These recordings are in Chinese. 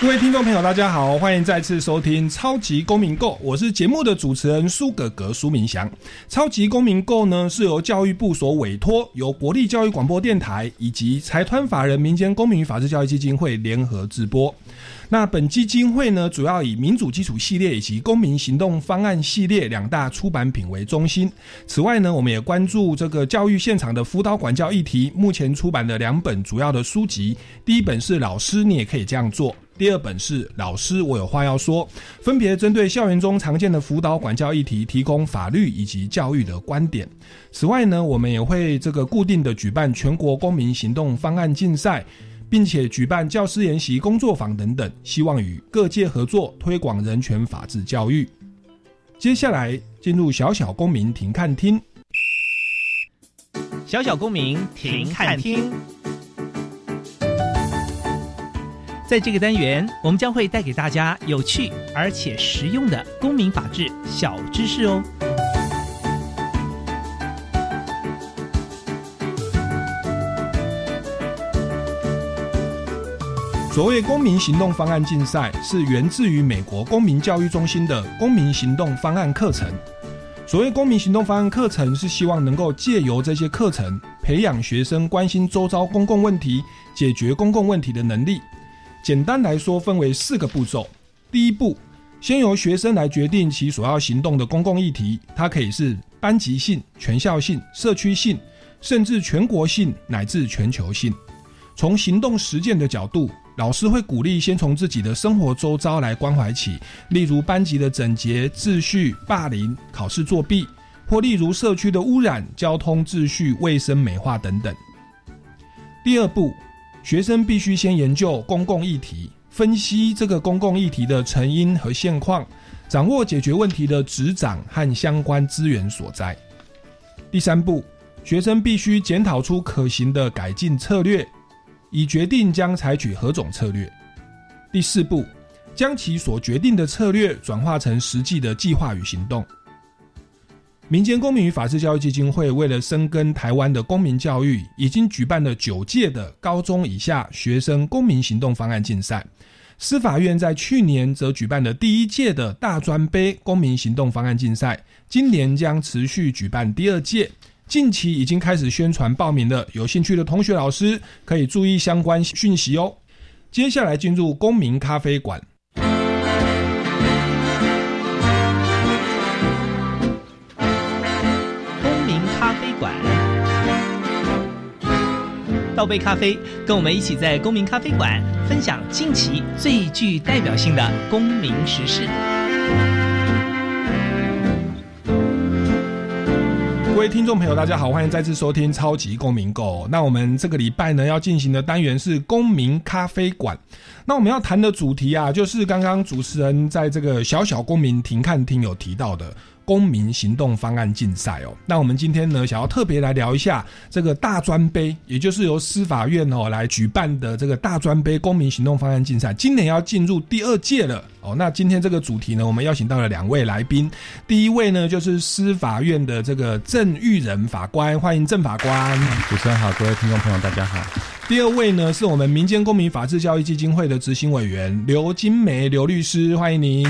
各位听众朋友，大家好，欢迎再次收听《超级公民购》，我是节目的主持人苏格格苏明祥。《超级公民购》呢是由教育部所委托，由国立教育广播电台以及财团法人民间公民与法治教育基金会联合直播。那本基金会呢，主要以民主基础系列以及公民行动方案系列两大出版品为中心。此外呢，我们也关注这个教育现场的辅导管教议题。目前出版的两本主要的书籍，第一本是《老师，你也可以这样做》。第二本是老师，我有话要说，分别针对校园中常见的辅导管教议题，提供法律以及教育的观点。此外呢，我们也会这个固定的举办全国公民行动方案竞赛，并且举办教师研习工作坊等等，希望与各界合作推广人权法治教育。接下来进入小小公民庭看厅，小小公民庭看厅。在这个单元，我们将会带给大家有趣而且实用的公民法治小知识哦。所谓公民行动方案竞赛，是源自于美国公民教育中心的公民行动方案课程。所谓公民行动方案课程，是希望能够借由这些课程，培养学生关心周遭公共问题、解决公共问题的能力。简单来说，分为四个步骤。第一步，先由学生来决定其所要行动的公共议题，它可以是班级性、全校性、社区性，甚至全国性乃至全球性。从行动实践的角度，老师会鼓励先从自己的生活周遭来关怀起，例如班级的整洁秩序、霸凌、考试作弊，或例如社区的污染、交通秩序、卫生美化等等。第二步。学生必须先研究公共议题，分析这个公共议题的成因和现况，掌握解决问题的执掌和相关资源所在。第三步，学生必须检讨出可行的改进策略，以决定将采取何种策略。第四步，将其所决定的策略转化成实际的计划与行动。民间公民与法治教育基金会为了深耕台湾的公民教育，已经举办了九届的高中以下学生公民行动方案竞赛。司法院在去年则举办了第一届的大专杯公民行动方案竞赛，今年将持续举办第二届。近期已经开始宣传报名了，有兴趣的同学老师可以注意相关讯息哦。接下来进入公民咖啡馆。倒杯咖啡，跟我们一起在公民咖啡馆分享近期最具代表性的公民时事。各位听众朋友，大家好，欢迎再次收听超级公民购。那我们这个礼拜呢要进行的单元是公民咖啡馆。那我们要谈的主题啊，就是刚刚主持人在这个小小公民停看厅有提到的。公民行动方案竞赛哦，那我们今天呢，想要特别来聊一下这个大专杯，也就是由司法院哦来举办的这个大专杯公民行动方案竞赛，今年要进入第二届了哦。那今天这个主题呢，我们邀请到了两位来宾，第一位呢就是司法院的这个郑玉仁法官，欢迎郑法官。主持人好，各位听众朋友大家好。第二位呢是我们民间公民法治教育基金会的执行委员刘金梅刘律师，欢迎您。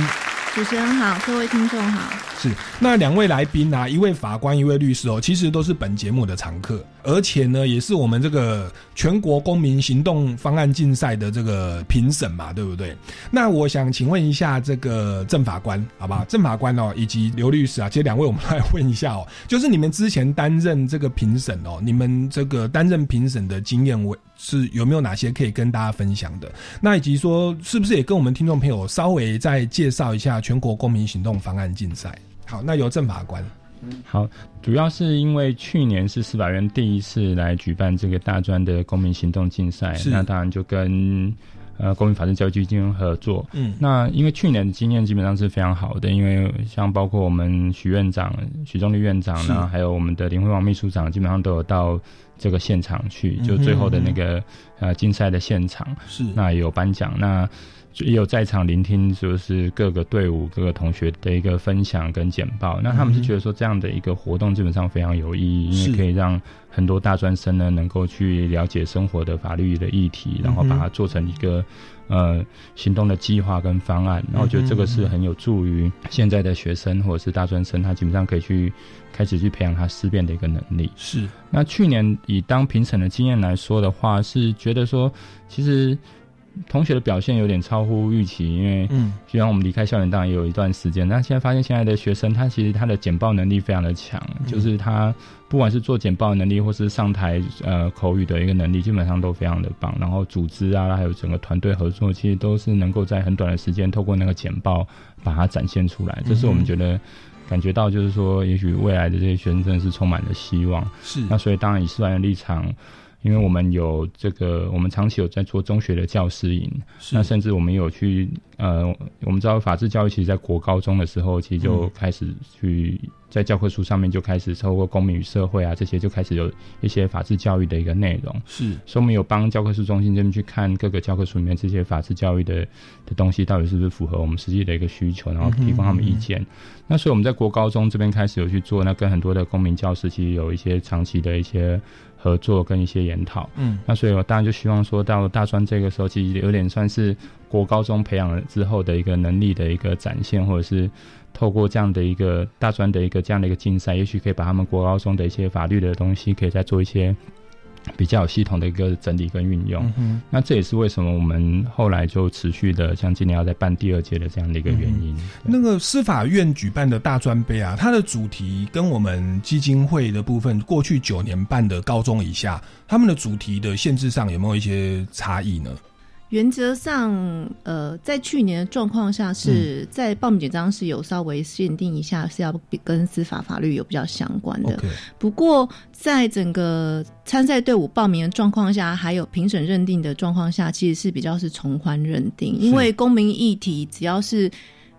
主持人好，各位听众好。是那两位来宾啊，一位法官，一位律师哦，其实都是本节目的常客，而且呢，也是我们这个全国公民行动方案竞赛的这个评审嘛，对不对？那我想请问一下这个郑法官，好不好？郑法官哦，以及刘律师啊，其实两位我们来问一下哦，就是你们之前担任这个评审哦，你们这个担任评审的经验，我是有没有哪些可以跟大家分享的？那以及说，是不是也跟我们听众朋友稍微再介绍一下全国公民行动方案竞赛？好，那由郑法官。好，主要是因为去年是司法院第一次来举办这个大专的公民行动竞赛，那当然就跟呃公民法治教育基金会合作。嗯，那因为去年的经验基本上是非常好的，因为像包括我们许院长、许忠立院长是。呢，还有我们的林辉王秘书长，基本上都有到这个现场去，就最后的那个呃竞赛的现场，是那也有颁奖，那也有在场聆听，就是各个队伍、各个同学的一个分享跟简报。那他们是觉得说这样的一个活动基本上非常有意义，因为可以让很多大专生呢能够去了解生活的法律的议题，然后把它做成一个。呃，行动的计划跟方案，然后我觉得这个是很有助于现在的学生或者是大专生，他基本上可以去开始去培养他思辨的一个能力。是，那去年以当评审的经验来说的话，是觉得说，其实同学的表现有点超乎预期，因为嗯，虽然我们离开校园当然也有一段时间，但现在发现现在的学生他其实他的简报能力非常的强，就是他不管是做简报的能力，或是上台呃口语的一个能力，基本上都非常的棒。然后组织啊，还有整个团队合作，其实都是能够在很短的时间透过那个简报把它展现出来，这是我们觉得。感觉到就是说，也许未来的这些学生真的是充满了希望。是，那所以当然以师范的立场，因为我们有这个，我们长期有在做中学的教师营，那甚至我们有去呃，我们知道法治教育其实在国高中的时候，其实就开始去在教科书上面就开始透过公民与社会啊这些就开始有一些法治教育的一个内容。是，所以我们有帮教科书中心这边去看各个教科书里面这些法治教育的的东西到底是不是符合我们实际的一个需求，然后提供他们意见。那所以我们在国高中这边开始有去做，那跟很多的公民教师其实有一些长期的一些合作跟一些研讨。嗯，那所以我当然就希望说到大专这个时候，其实有点算是国高中培养了之后的一个能力的一个展现，或者是透过这样的一个大专的一个这样的一个竞赛，也许可以把他们国高中的一些法律的东西，可以再做一些。比较有系统的一个整理跟运用，嗯、那这也是为什么我们后来就持续的像今年要再办第二届的这样的一个原因。嗯、那个司法院举办的大专杯啊，它的主题跟我们基金会的部分过去九年办的高中以下，他们的主题的限制上有没有一些差异呢？原则上，呃，在去年的状况下，是在报名简章是有稍微限定一下，是要跟司法法律有比较相关的。不过，在整个参赛队伍报名的状况下，还有评审认定的状况下，其实是比较是从宽认定，因为公民议题只要是。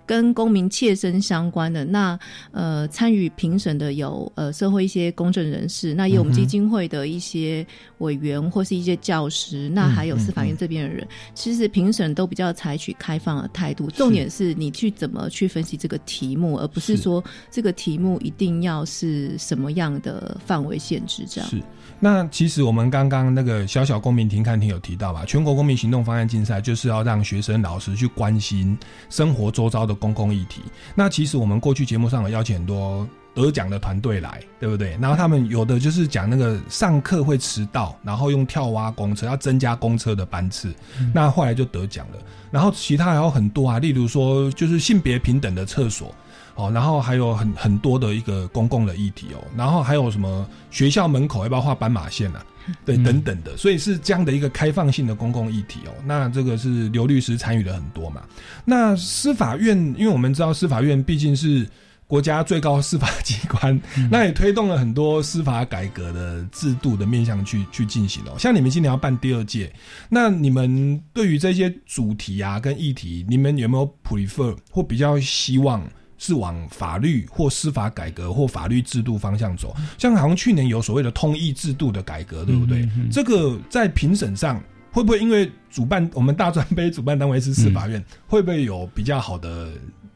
跟公民切身相关的那呃参与评审的有呃社会一些公正人士，那也有我们基金会的一些委员或是一些教师，那还有司法院这边的人，其实评审都比较采取开放的态度。重点是你去怎么去分析这个题目，而不是说这个题目一定要是什么样的范围限制这样。是。那其实我们刚刚那个小小公民庭看庭有提到吧，全国公民行动方案竞赛就是要让学生老师去关心生活周遭的公共议题。那其实我们过去节目上有邀请很多得奖的团队来，对不对？然后他们有的就是讲那个上课会迟到，然后用跳蛙公车要增加公车的班次，那后来就得奖了。然后其他还有很多啊，例如说就是性别平等的厕所。哦，然后还有很很多的一个公共的议题哦，然后还有什么学校门口要不要画斑马线啊？对，等等的，所以是这样的一个开放性的公共议题哦。那这个是刘律师参与了很多嘛？那司法院，因为我们知道司法院毕竟是国家最高司法机关，那也推动了很多司法改革的制度的面向去去进行哦。像你们今年要办第二届，那你们对于这些主题啊跟议题，你们有没有 prefer 或比较希望？是往法律或司法改革或法律制度方向走，像好像去年有所谓的通译制度的改革，对不对？这个在评审上会不会因为主办我们大专杯主办单位是司法院，会不会有比较好的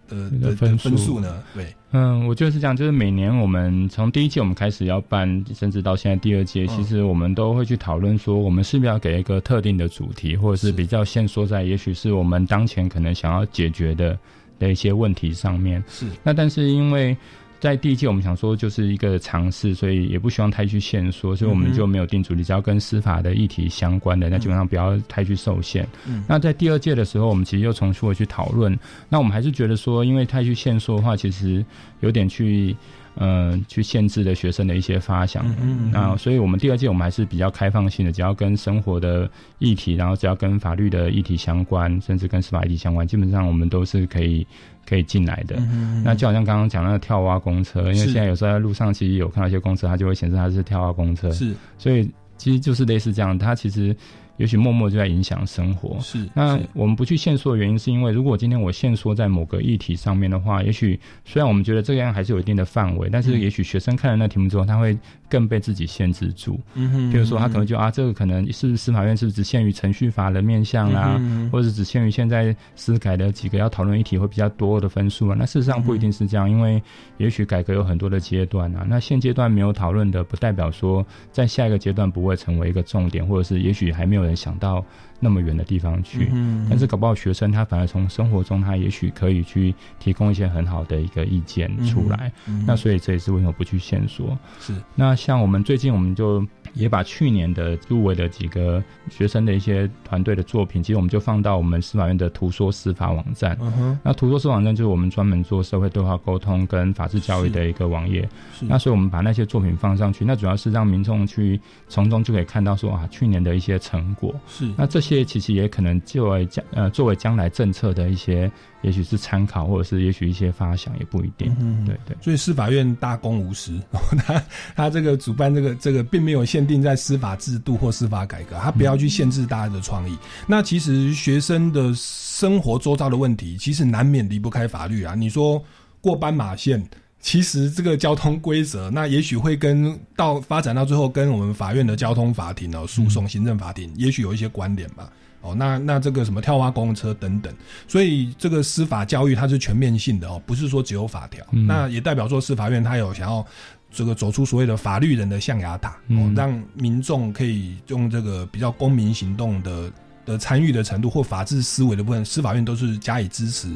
呃的分数呢？对，嗯，我觉得是这样，就是每年我们从第一届我们开始要办，甚至到现在第二届，其实我们都会去讨论说，我们是不是要给一个特定的主题，或者是比较限缩在，也许是我们当前可能想要解决的。的一些问题上面是那，但是因为在第一届我们想说就是一个尝试，所以也不希望太去限缩，所以我们就没有定主题，只要跟司法的议题相关的，那基本上不要太去受限。嗯那在第二届的时候，我们其实又重复的去讨论，那我们还是觉得说，因为太去限缩的话，其实有点去。嗯，去限制的学生的一些发想，嗯那所以我们第二届我们还是比较开放性的，只要跟生活的议题，然后只要跟法律的议题相关，甚至跟司法议题相关，基本上我们都是可以可以进来的。那就好像刚刚讲那个跳蛙公车，因为现在有时候在路上其实有看到一些公车，它就会显示它是跳蛙公车，是，所以其实就是类似这样，它其实也许默默就在影响生活。是，那我们不去限缩的原因，是因为如果今天我限缩在某个议题上面的话，也许虽然我们觉得这样还是有一定的范围，但是也许学生看了那题目之后，他会更被自己限制住。嗯哼，比如说他可能就啊，这个可能是司法院是不是只限于程序法的面向啦，或者是只限于现在司改的几个要讨论议题会比较多的分数啊？那事实上不一定是这样，因为也许改革有很多的阶段啊。那现阶段没有讨论的，不代表说在下一个阶段不会成为一个重点，或者是也许还没有人想到。那么远的地方去，但是搞不好学生他反而从生活中他也许可以去提供一些很好的一个意见出来。那所以这也是为什么不去线索。是那像我们最近我们就也把去年的入围的几个学生的一些团队的作品，其实我们就放到我们司法院的图说司法网站。那图说司法网站就是我们专门做社会对话沟通跟法治教育的一个网页。那所以我们把那些作品放上去，那主要是让民众去从中就可以看到说啊去年的一些成果。是那这些。其实也可能作为将呃作为将来政策的一些，也许是参考，或者是也许一些发想，也不一定。嗯，对对。所以司法院大公无私，他他这个主办这个这个并没有限定在司法制度或司法改革，他不要去限制大家的创意。那其实学生的生活周遭的问题，其实难免离不开法律啊。你说过斑马线。其实这个交通规则，那也许会跟到发展到最后，跟我们法院的交通法庭哦，诉讼行政法庭，也许有一些关联吧。哦，那那这个什么跳蛙公车等等，所以这个司法教育它是全面性的哦，不是说只有法条。那也代表说司法院它有想要这个走出所谓的法律人的象牙塔，哦，让民众可以用这个比较公民行动的的参与的程度或法治思维的部分，司法院都是加以支持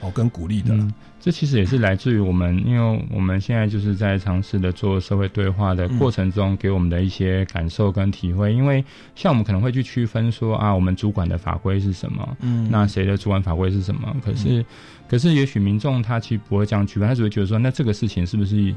哦跟鼓励的。这其实也是来自于我们，因为我们现在就是在尝试的做社会对话的过程中，给我们的一些感受跟体会。因为像我们可能会去区分说啊，我们主管的法规是什么，嗯，那谁的主管法规是什么？可是，可是也许民众他其实不会这样区分，他只会觉得说，那这个事情是不是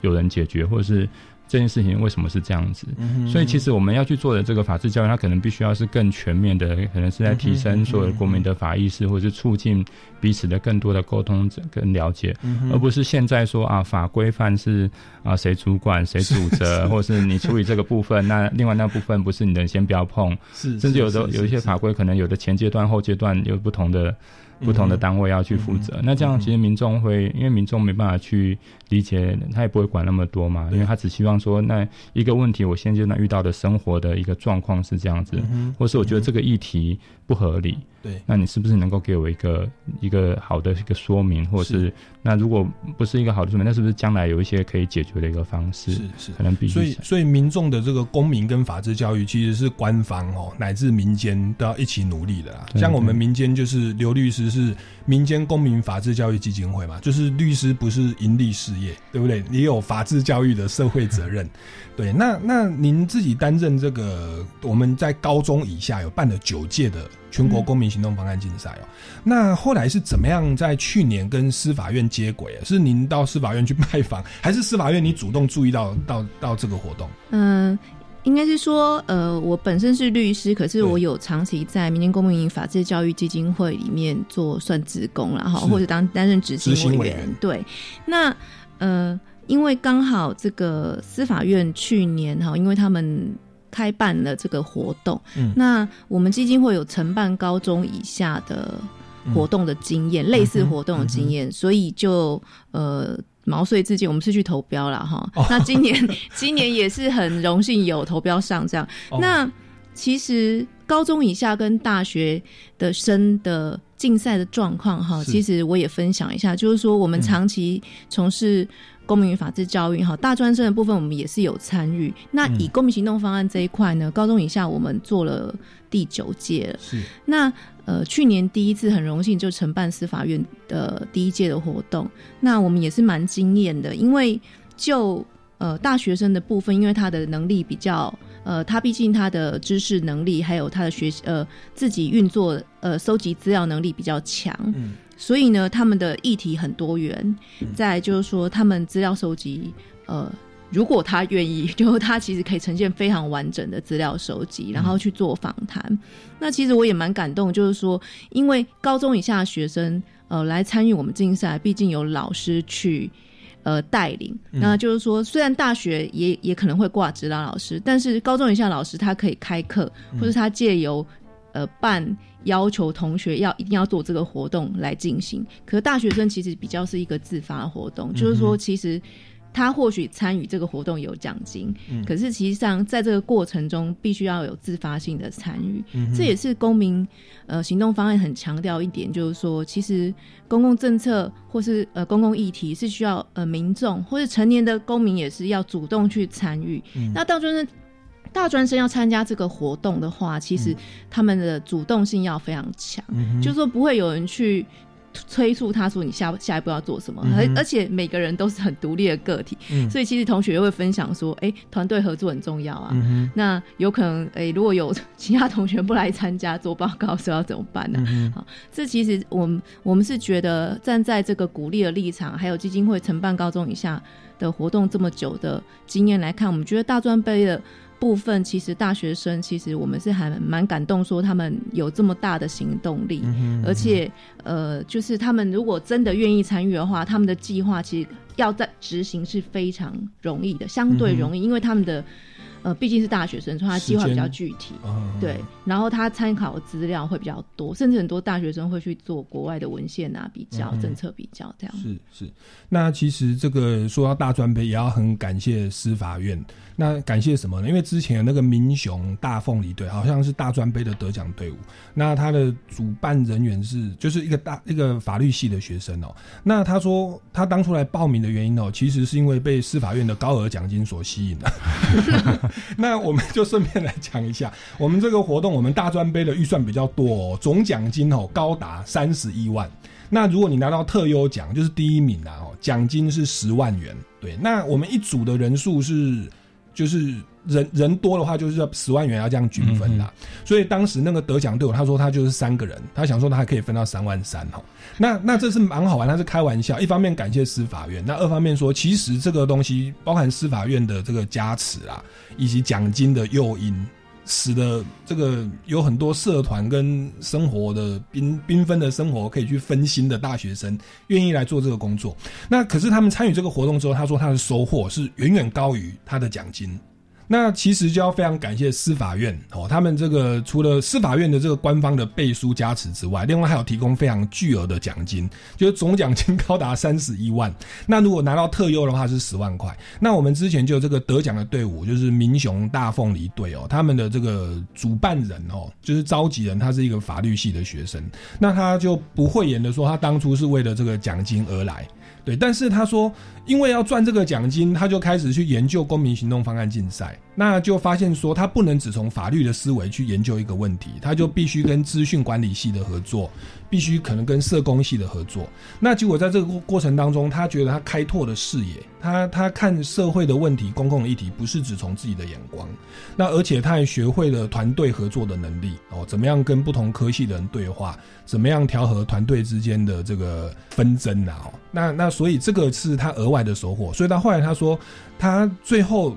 有人解决，或者是？这件事情为什么是这样子？所以其实我们要去做的这个法治教育，它可能必须要是更全面的，可能是在提升所有国民的法意识，或者是促进彼此的更多的沟通跟了解，而不是现在说啊法规范是啊谁主管谁主责，或者是你处理这个部分，那 另外那部分不是你的，先不要碰。是，甚至有的有一些法规可能有的前阶段后阶段有不同的。不同的单位要去负责，那这样其实民众会，因为民众没办法去理解，他也不会管那么多嘛，因为他只希望说，那一个问题我现阶段遇到的生活的一个状况是这样子，或是我觉得这个议题不合理。对，那你是不是能够给我一个一个好的一个说明，或者是那如果不是一个好的说明，那是不是将来有一些可以解决的一个方式？是是，可能必须。所以所以民众的这个公民跟法治教育，其实是官方哦乃至民间都要一起努力的啦。像我们民间就是刘律师是民间公民法治教育基金会嘛，就是律师不是盈利事业，对不对？也有法治教育的社会责任。对，那那您自己担任这个，我们在高中以下有办了九届的全国公民行动方案竞赛哦。那后来是怎么样在去年跟司法院接轨？是您到司法院去拜访，还是司法院你主动注意到到到这个活动？嗯，应该是说，呃，我本身是律师，可是我有长期在民间公民法治教育基金会里面做算职工了哈，或者当担任执行委员。对，那呃。因为刚好这个司法院去年哈，因为他们开办了这个活动，嗯，那我们基金会有承办高中以下的活动的经验，类似活动的经验，所以就呃毛遂自荐，我们是去投标了哈。那今年 今年也是很荣幸有投标上这样。那其实高中以下跟大学的生的竞赛的状况哈，其实我也分享一下，就是说我们长期从事。公民与法治教育，哈，大专生的部分我们也是有参与。那以公民行动方案这一块呢，高中以下我们做了第九届了。是。那呃，去年第一次很荣幸就承办司法院的第一届的活动，那我们也是蛮惊艳的，因为就呃大学生的部分，因为他的能力比较呃，他毕竟他的知识能力还有他的学习呃自己运作呃收集资料能力比较强。嗯。所以呢，他们的议题很多元。再就是说，他们资料收集，呃，如果他愿意，就他其实可以呈现非常完整的资料收集，然后去做访谈。那其实我也蛮感动，就是说，因为高中以下的学生，呃，来参与我们竞赛，毕竟有老师去呃带领。那就是说，虽然大学也也可能会挂指导老师，但是高中以下老师他可以开课，或者他借由呃办要求同学要一定要做这个活动来进行。可是大学生其实比较是一个自发活动，就是说其实。他或许参与这个活动有奖金，可是其实上在这个过程中必须要有自发性的参与，这也是公民呃行动方案很强调一点，就是说其实公共政策或是呃公共议题是需要呃民众或是成年的公民也是要主动去参与。那大专生大专生要参加这个活动的话，其实他们的主动性要非常强，就是说不会有人去。催促他说：“你下下一步要做什么？”而而且每个人都是很独立的个体，所以其实同学会分享说：“哎，团队合作很重要啊。”那有可能哎，如果有其他同学不来参加做报告，时候要怎么办呢？好，这其实我们我们是觉得站在这个鼓励的立场，还有基金会承办高中以下的活动这么久的经验来看，我们觉得大专杯的。部分其实大学生其实我们是还蛮感动，说他们有这么大的行动力，而且呃，就是他们如果真的愿意参与的话，他们的计划其实要在执行是非常容易的，相对容易，因为他们的。呃，毕竟是大学生，所以他计划比较具体，对。然后他参考的资料会比较多，甚至很多大学生会去做国外的文献啊比较、政策比较这样。是是。那其实这个说到大专杯，也要很感谢司法院。那感谢什么呢？因为之前有那个民雄大凤梨队，好像是大专杯的得奖队伍。那他的主办人员是就是一个大一个法律系的学生哦。那他说他当初来报名的原因哦，其实是因为被司法院的高额奖金所吸引了。那我们就顺便来讲一下，我们这个活动，我们大专杯的预算比较多，总奖金哦高达三十一万。那如果你拿到特优奖，就是第一名啊，哦，奖金是十万元。对，那我们一组的人数是。就是人人多的话，就是要十万元要这样均分啦。所以当时那个得奖队伍，他说他就是三个人，他想说他还可以分到三万三哈。那那这是蛮好玩，他是开玩笑。一方面感谢司法院，那二方面说，其实这个东西包含司法院的这个加持啊，以及奖金的诱因。使得这个有很多社团跟生活的缤缤纷的生活可以去分心的大学生，愿意来做这个工作。那可是他们参与这个活动之后，他说他的收获是远远高于他的奖金。那其实就要非常感谢司法院哦，他们这个除了司法院的这个官方的背书加持之外，另外还有提供非常巨额的奖金，就是总奖金高达 三十一万。那如果拿到特优的话是十万块。那我们之前就有这个得奖的队伍，就是民雄大凤梨队哦，他们的这个主办人哦，就是召集人，他是一个法律系的学生，那他就不讳言的说，他当初是为了这个奖金而来。对，但是他说，因为要赚这个奖金，他就开始去研究公民行动方案竞赛，那就发现说，他不能只从法律的思维去研究一个问题，他就必须跟资讯管理系的合作。必须可能跟社工系的合作，那结果在这个过过程当中，他觉得他开拓了视野，他他看社会的问题、公共议题，不是只从自己的眼光，那而且他还学会了团队合作的能力哦，怎么样跟不同科系的人对话，怎么样调和团队之间的这个纷争啊，哦，那那所以这个是他额外的收获，所以他后来他说，他最后。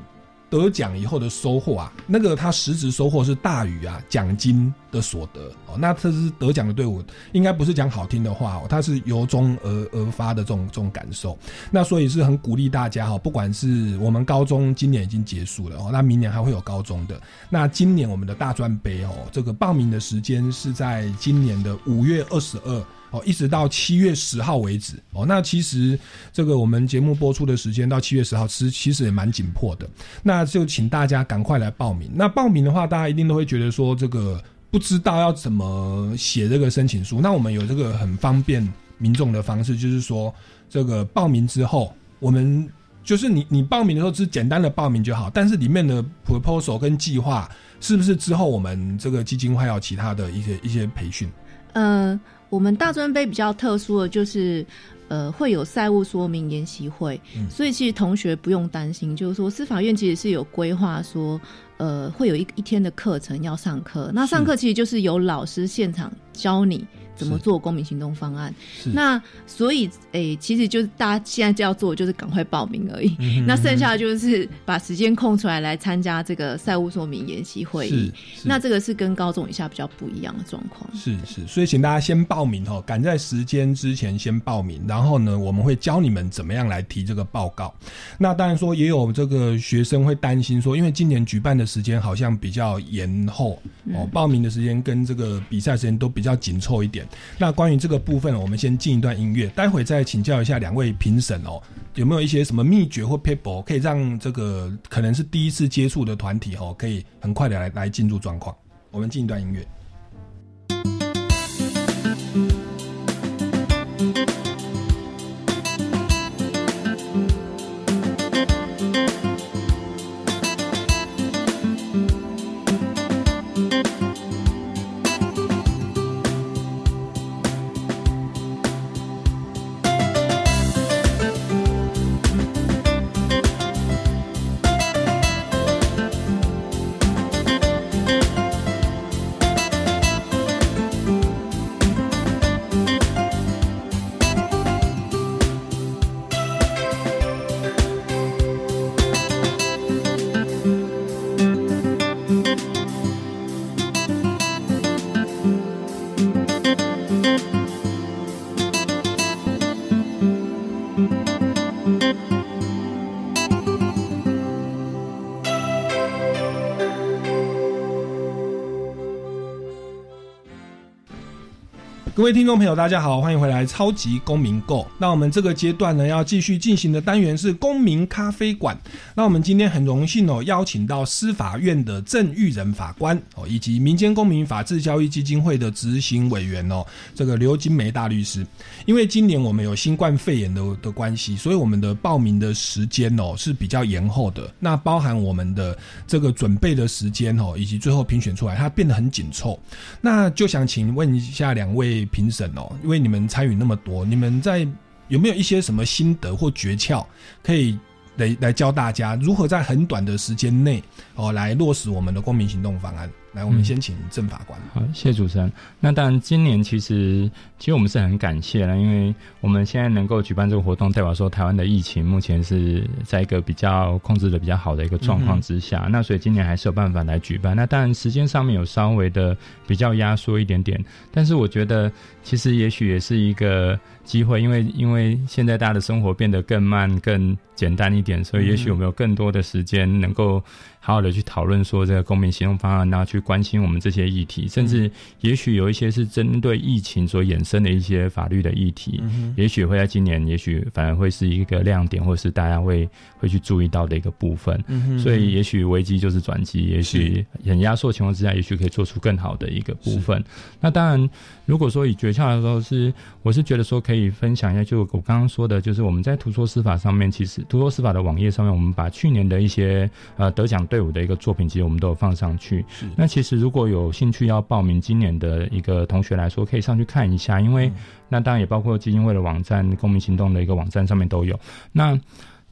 得奖以后的收获啊，那个他实质收获是大于啊奖金的所得哦。那这是得奖的队伍，应该不是讲好听的话哦，他是由衷而而发的这种这种感受。那所以是很鼓励大家哈，不管是我们高中今年已经结束了哦，那明年还会有高中的。那今年我们的大专杯哦，这个报名的时间是在今年的五月二十二。哦，一直到七月十号为止哦。那其实这个我们节目播出的时间到七月十号，其实其实也蛮紧迫的。那就请大家赶快来报名。那报名的话，大家一定都会觉得说，这个不知道要怎么写这个申请书。那我们有这个很方便民众的方式，就是说，这个报名之后，我们就是你你报名的时候，只简单的报名就好。但是里面的 proposal 跟计划，是不是之后我们这个基金会有其他的一些一些培训？嗯。我们大专杯比较特殊的就是，呃，会有赛务说明研习会，所以其实同学不用担心，就是说司法院其实是有规划说，呃，会有一一天的课程要上课，那上课其实就是由老师现场教你。怎么做公民行动方案。那所以，诶，其实就是大家现在就要做，就是赶快报名而已。那剩下的就是把时间空出来来参加这个赛务说明研习会议。那这个是跟高中以下比较不一样的状况。是是，所以请大家先报名哦，赶在时间之前先报名，然后呢，我们会教你们怎么样来提这个报告。那当然说，也有这个学生会担心说，因为今年举办的时间好像比较延后哦，报名的时间跟这个比赛时间都比较紧凑一点。那关于这个部分，我们先进一段音乐，待会再请教一下两位评审哦，有没有一些什么秘诀或 people 可以让这个可能是第一次接触的团体哦，可以很快的来来进入状况。我们进一段音乐。各位听众朋友，大家好，欢迎回来《超级公民购》。那我们这个阶段呢，要继续进行的单元是公民咖啡馆。那我们今天很荣幸哦，邀请到司法院的郑玉仁法官哦，以及民间公民法治教育基金会的执行委员哦，这个刘金梅大律师。因为今年我们有新冠肺炎的的关系，所以我们的报名的时间哦是比较延后的。那包含我们的这个准备的时间哦，以及最后评选出来，它变得很紧凑。那就想请问一下两位。评审哦，因为你们参与那么多，你们在有没有一些什么心得或诀窍，可以来来教大家如何在很短的时间内哦来落实我们的公民行动方案？来，我们先请郑法官。好，谢谢主持人。那当然，今年其实其实我们是很感谢了，因为我们现在能够举办这个活动，代表说台湾的疫情目前是在一个比较控制的比较好的一个状况之下。那所以今年还是有办法来举办。那当然时间上面有稍微的比较压缩一点点，但是我觉得其实也许也是一个机会，因为因为现在大家的生活变得更慢、更简单一点，所以也许我们有更多的时间能够。好好的去讨论说这个公民行动方案，然后去关心我们这些议题，甚至也许有一些是针对疫情所衍生的一些法律的议题，也许会在今年，也许反而会是一个亮点，或是大家会会去注意到的一个部分。所以，也许危机就是转机，也许很压缩情况之下，也许可以做出更好的一个部分。那当然，如果说以诀窍来说，是我是觉得说可以分享一下，就我刚刚说的，就是我们在图说司法上面，其实图说司法的网页上面，我们把去年的一些呃得奖。队伍的一个作品，其实我们都有放上去。那其实如果有兴趣要报名今年的一个同学来说，可以上去看一下，因为那当然也包括基金会的网站、公民行动的一个网站上面都有。那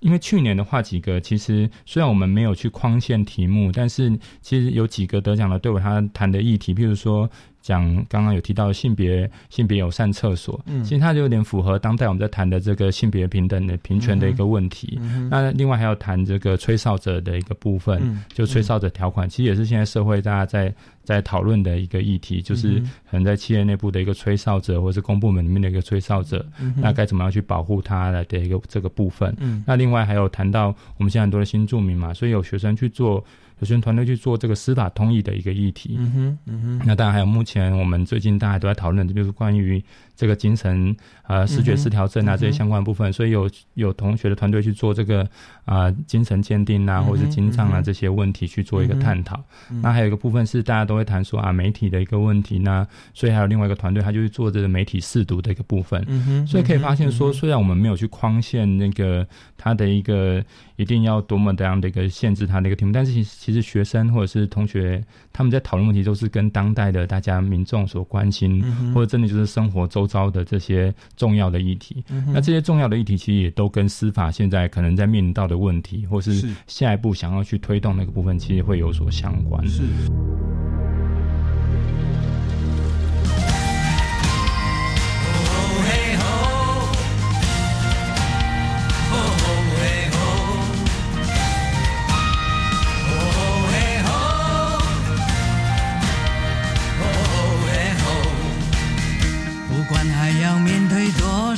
因为去年的话，几个其实虽然我们没有去框限题目，但是其实有几个得奖的队伍，他谈的议题，譬如说。讲刚刚有提到性别性别友善厕所，嗯，其实它就有点符合当代我们在谈的这个性别平等的平权的一个问题。那另外还要谈这个吹哨者的一个部分，就吹哨者条款，其实也是现在社会大家在在讨论的一个议题，就是可能在企业内部的一个吹哨者，或是公部门里面的一个吹哨者，那该怎么样去保护他的的一个这个部分。那另外还有谈到我们现在很多的新住民嘛，所以有学生去做。有些团队去做这个司法通译的一个议题，嗯哼，嗯哼。那当然还有目前我们最近大家都在讨论的，就是关于这个精神呃视觉失调症啊这些相关部分，所以有有同学的团队去做这个啊精神鉴定啊，或者是精障啊这些问题去做一个探讨。那还有一个部分是大家都会谈说啊媒体的一个问题，呢所以还有另外一个团队，他就去做这个媒体试读的一个部分。嗯。所以可以发现说，虽然我们没有去框限那个他的一个一定要多么这样的一个限制他的一个题目，但是其其实学生或者是同学，他们在讨论问题都是跟当代的大家民众所关心，或者真的就是生活周遭的这些重要的议题。那这些重要的议题，其实也都跟司法现在可能在面临到的问题，或是下一步想要去推动那个部分，其实会有所相关。是。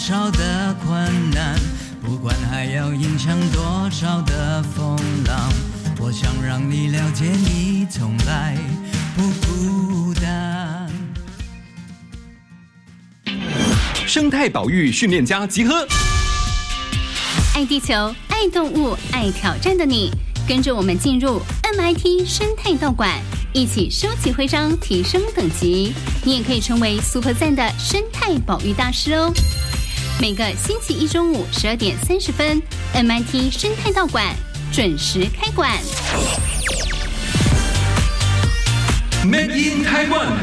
少的困难，不管还要迎向多少的风浪，我想让你了解，你从来不孤单。生态保育训练家集合，爱地球、爱动物、爱挑战的你，跟着我们进入 MIT 生态道馆。一起收集徽章，提升等级。你也可以成为 Super 赞的生态保育大师哦！每个星期一中午十二点三十分，MIT 生态道馆准时开馆。Made in Taiwan。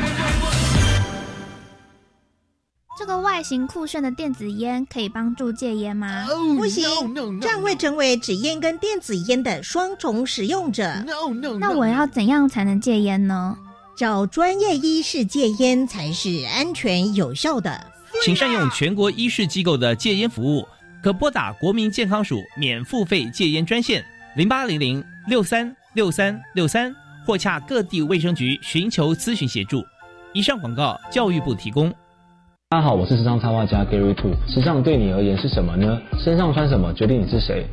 这个外形酷炫的电子烟可以帮助戒烟吗？不行，这样会成为纸烟跟电子烟的双重使用者。那我要怎样才能戒烟呢？找专业医师戒烟才是安全有效的。请善用全国医事机构的戒烟服务，可拨打国民健康署免付费戒烟专线零八零零六三六三六三，或洽各地卫生局寻求咨询协助。以上广告，教育部提供。大家好，我是时尚插画家 Gary Two。时尚对你而言是什么呢？身上穿什么决定你是谁。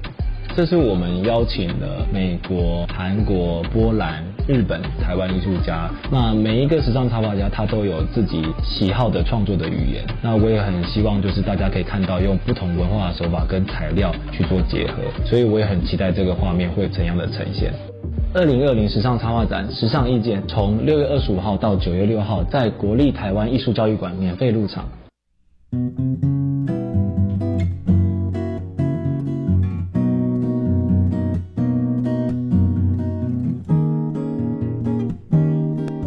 这是我们邀请了美国、韩国、波兰、日本、台湾艺术家。那每一个时尚插画家，他都有自己喜好的创作的语言。那我也很希望，就是大家可以看到用不同文化的手法跟材料去做结合。所以我也很期待这个画面会怎样的呈现。二零二零时尚插画展《时尚意见》从六月二十五号到九月六号，在国立台湾艺术教育馆免费入场。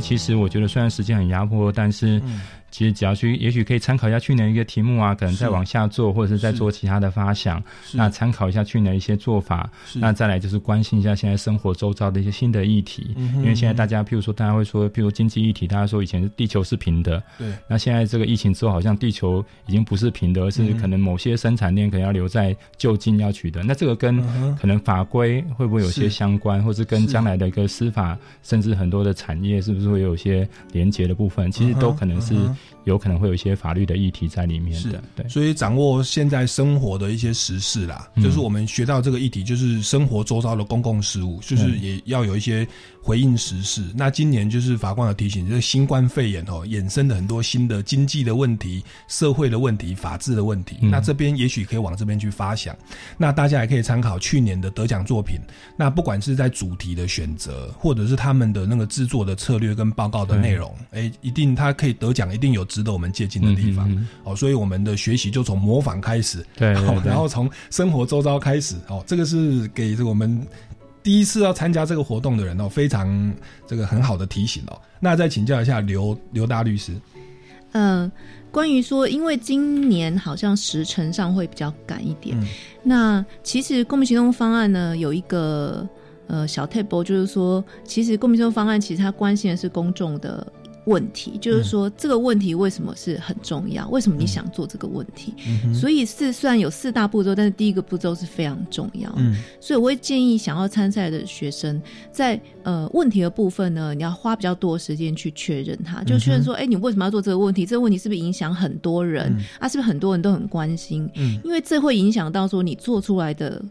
其实我觉得，虽然时间很压迫，但是。其实只要去，也许可以参考一下去年一个题目啊，可能再往下做，或者是再做其他的发想。那参考一下去年一些做法。那再来就是关心一下现在生活周遭的一些新的议题。因为现在大家，譬如说，大家会说，譬如经济议题，大家说以前地球是平的。对。那现在这个疫情之后，好像地球已经不是平的，而是可能某些生产链可能要留在就近要取得。那这个跟可能法规会不会有些相关，或是跟将来的一个司法，甚至很多的产业是不是会有一些连结的部分？其实都可能是。有可能会有一些法律的议题在里面的，对，所以掌握现在生活的一些时事啦，就是我们学到这个议题，就是生活周遭的公共事务，就是也要有一些回应时事。那今年就是法官有提醒，就是新冠肺炎哦衍生的很多新的经济的问题、社会的问题、法治的问题。那这边也许可以往这边去发想。那大家也可以参考去年的得奖作品。那不管是在主题的选择，或者是他们的那个制作的策略跟报告的内容，哎，一定他可以得奖，一定有。值得我们借鉴的地方，哦，所以我们的学习就从模仿开始，对，然后从生活周遭开始，哦，这个是给我们第一次要参加这个活动的人哦，非常这个很好的提醒哦。那再请教一下刘刘大律师，嗯，关于说，因为今年好像时程上会比较赶一点，那其实公民行动方案呢有一个呃小 table，就是说，其实公民行动方案其实它关心的是公众的。问题就是说，这个问题为什么是很重要？为什么你想做这个问题？所以是虽然有四大步骤，但是第一个步骤是非常重要。嗯，所以我会建议想要参赛的学生，在呃问题的部分呢，你要花比较多时间去确认它，就确认说，哎，你为什么要做这个问题？这个问题是不是影响很多人？啊，是不是很多人都很关心？嗯，因为这会影响到说你做出来的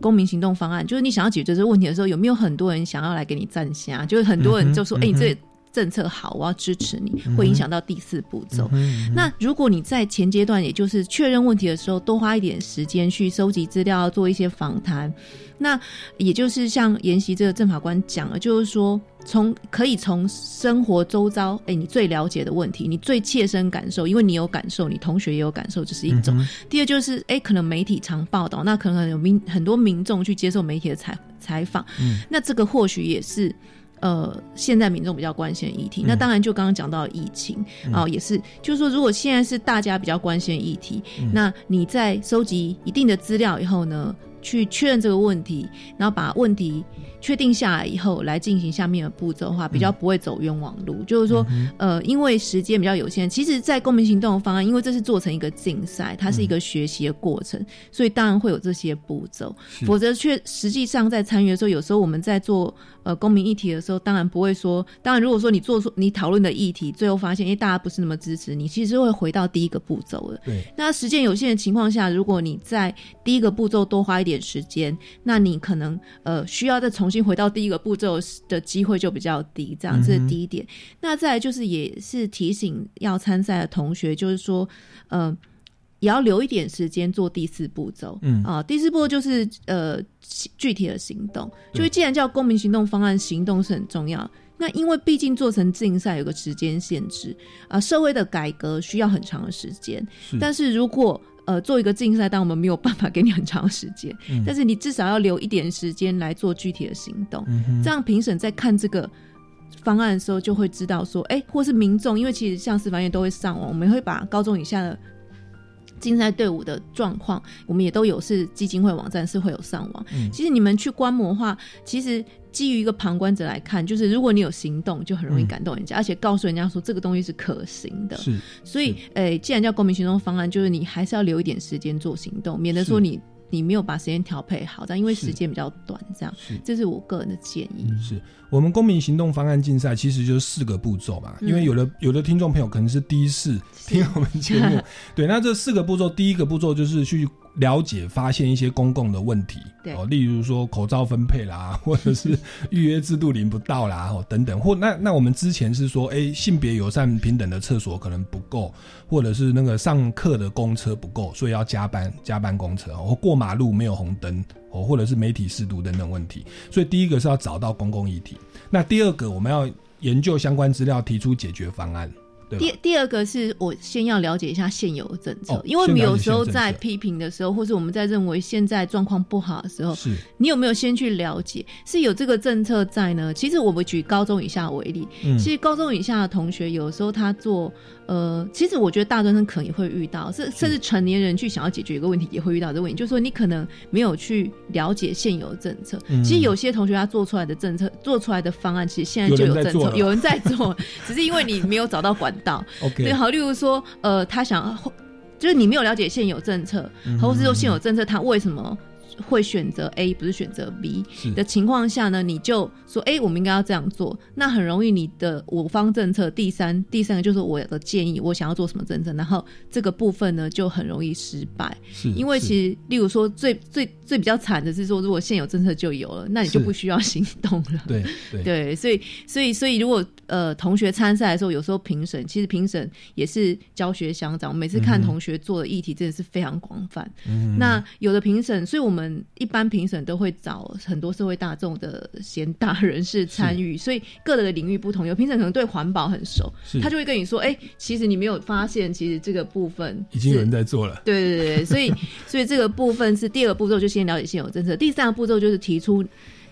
公民行动方案，就是你想要解决这个问题的时候，有没有很多人想要来给你站下？就是很多人就说，哎，你这。政策好，我要支持你，会影响到第四步骤。那如果你在前阶段，也就是确认问题的时候，多花一点时间去收集资料，做一些访谈，那也就是像研习这个政法官讲了，就是说从可以从生活周遭，哎，你最了解的问题，你最切身感受，因为你有感受，你同学也有感受，这是一种。第二就是，哎，可能媒体常报道，那可能有民很多民众去接受媒体的采采访，那这个或许也是。呃现在民众比较关心的议题。那当然就刚刚讲到疫情啊，也是就是说，如果现在是大家比较关心的议题，那你在收集一定的资料以后呢，去确认这个问题，然后把问题。确定下来以后，来进行下面的步骤的话，比较不会走冤枉路。就是说，呃，因为时间比较有限，其实，在公民行动的方案，因为这是做成一个竞赛，它是一个学习的过程，所以当然会有这些步骤。否则，却实际上在参与的时候，有时候我们在做呃公民议题的时候，当然不会说，当然如果说你做出你讨论的议题，最后发现，因为大家不是那么支持你，其实会回到第一个步骤的。对。那时间有限的情况下，如果你在第一个步骤多花一点时间，那你可能呃需要再重。新回到第一个步骤的机会就比较低，这样这是第一点。那再就是也是提醒要参赛的同学，就是说，呃，也要留一点时间做第四步骤。嗯啊，第四步就是呃具体的行动。就是既然叫公民行动方案，行动是很重要。那因为毕竟做成竞赛有个时间限制啊，社会的改革需要很长的时间。但是如果呃，做一个竞赛，但我们没有办法给你很长的时间，嗯但是你至少要留一点时间来做具体的行动，嗯这样评审在看这个方案的时候就会知道说，哎，或是民众，因为其实像司法院都会上网，我们会把高中以下的竞赛队伍的状况，我们也都有是基金会网站是会有上网。其实你们去观摩的话，其实。基于一个旁观者来看，就是如果你有行动，就很容易感动人家，而且告诉人家说这个东西是可行的。是，所以，诶，既然叫公民行动方案，就是你还是要留一点时间做行动，免得说你你没有把时间调配好，但因为时间比较短，这样，这是我个人的建议。是。我们公民行动方案竞赛其实就是四个步骤嘛，因为有的有的听众朋友可能是第一次听我们节目，对，那这四个步骤，第一个步骤就是去。了解发现一些公共的问题，哦，例如说口罩分配啦，或者是预约制度领不到啦，哦等等，或那那我们之前是说，哎，性别友善平等的厕所可能不够，或者是那个上课的公车不够，所以要加班加班公车，或过马路没有红灯，哦，或者是媒体适度等等问题。所以第一个是要找到公共议题，那第二个我们要研究相关资料，提出解决方案。第第二个是我先要了解一下现有的政策，因为我们有时候在批评的时候，或是我们在认为现在状况不好的时候，是你有没有先去了解是有这个政策在呢？其实我们举高中以下为例，其实高中以下的同学有时候他做。呃，其实我觉得大专生可能也会遇到，甚甚至成年人去想要解决一个问题也会遇到这个问题，就是说你可能没有去了解现有的政策。其实有些同学他做出来的政策、做出来的方案，其实现在就有政策，有人在做，只是因为你没有找到管道。对，好，例如说，呃，他想，就是你没有了解现有政策，或是说现有政策他为什么？会选择 A 不是选择 B 的情况下呢，你就说哎，我们应该要这样做，那很容易你的我方政策第三第三个就是我的建议，我想要做什么政策，然后这个部分呢就很容易失败，因为其实例如说最最最比较惨的是说，如果现有政策就有了，那你就不需要行动了，对 对，所以所以所以如果呃同学参赛的时候，有时候评审其实评审也是教学相长，每次看同学做的议题真的是非常广泛，嗯那有的评审，所以我们。一般评审都会找很多社会大众的贤达人士参与，所以各的领域不同。有评审可能对环保很熟，他就会跟你说：“哎，其实你没有发现，其实这个部分已经有人在做了。”对对对，所以 所以这个部分是第二个步骤，就先了解现有政策。第三个步骤就是提出。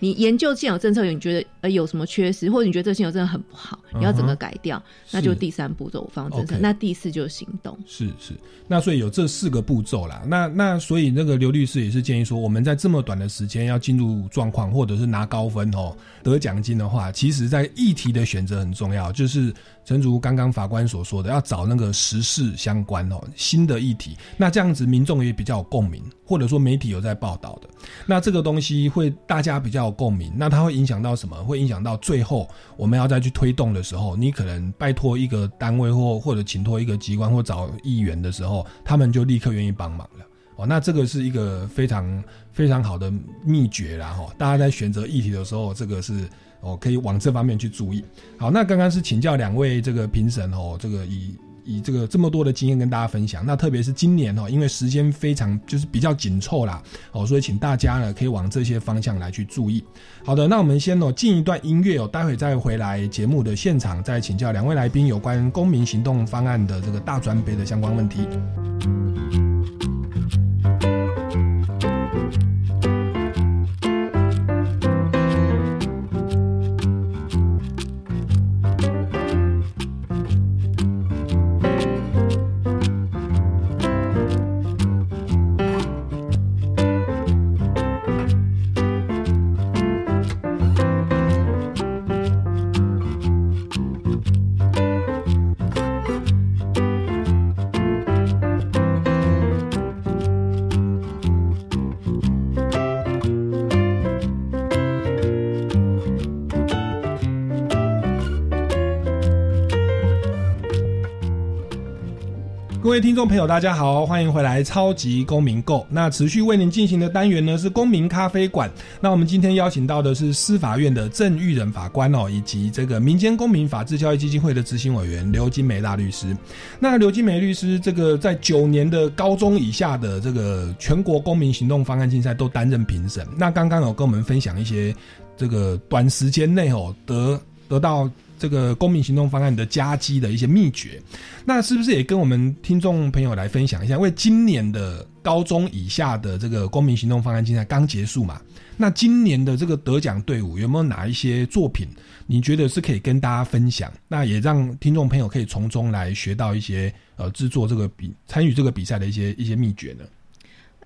你研究现有政策，你觉得呃有什么缺失，或者你觉得这个现有政策很不好，你要整个改掉，那就第三步骤方政策。那第四就是行动。是是，那所以有这四个步骤啦。那那所以那个刘律师也是建议说，我们在这么短的时间要进入状况，或者是拿高分哦，得奖金的话，其实在议题的选择很重要，就是。陈如刚刚法官所说的，要找那个时事相关哦，新的议题，那这样子民众也比较有共鸣，或者说媒体有在报道的，那这个东西会大家比较有共鸣，那它会影响到什么？会影响到最后我们要再去推动的时候，你可能拜托一个单位或或者请托一个机关或找议员的时候，他们就立刻愿意帮忙了哦。那这个是一个非常非常好的秘诀啦哈，大家在选择议题的时候，这个是。哦，可以往这方面去注意。好，那刚刚是请教两位这个评审哦，这个以以这个这么多的经验跟大家分享。那特别是今年哦，因为时间非常就是比较紧凑啦，哦，所以请大家呢可以往这些方向来去注意。好的，那我们先哦进一段音乐哦，待会再回来节目的现场，再请教两位来宾有关公民行动方案的这个大专杯的相关问题。听众朋友，大家好，欢迎回来《超级公民购》。那持续为您进行的单元呢是公民咖啡馆。那我们今天邀请到的是司法院的郑玉仁法官哦，以及这个民间公民法治教育基金会的执行委员刘金梅大律师。那刘金梅律师，这个在九年的高中以下的这个全国公民行动方案竞赛都担任评审。那刚刚有跟我们分享一些这个短时间内哦得得到。这个公民行动方案的加基的一些秘诀，那是不是也跟我们听众朋友来分享一下？因为今年的高中以下的这个公民行动方案竞赛刚结束嘛，那今年的这个得奖队伍有没有哪一些作品，你觉得是可以跟大家分享？那也让听众朋友可以从中来学到一些呃制作这个比参与这个比赛的一些一些秘诀呢？